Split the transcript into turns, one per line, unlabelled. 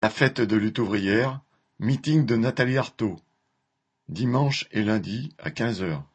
La fête de lutte ouvrière, meeting de Nathalie Arthaud, dimanche et lundi à quinze heures.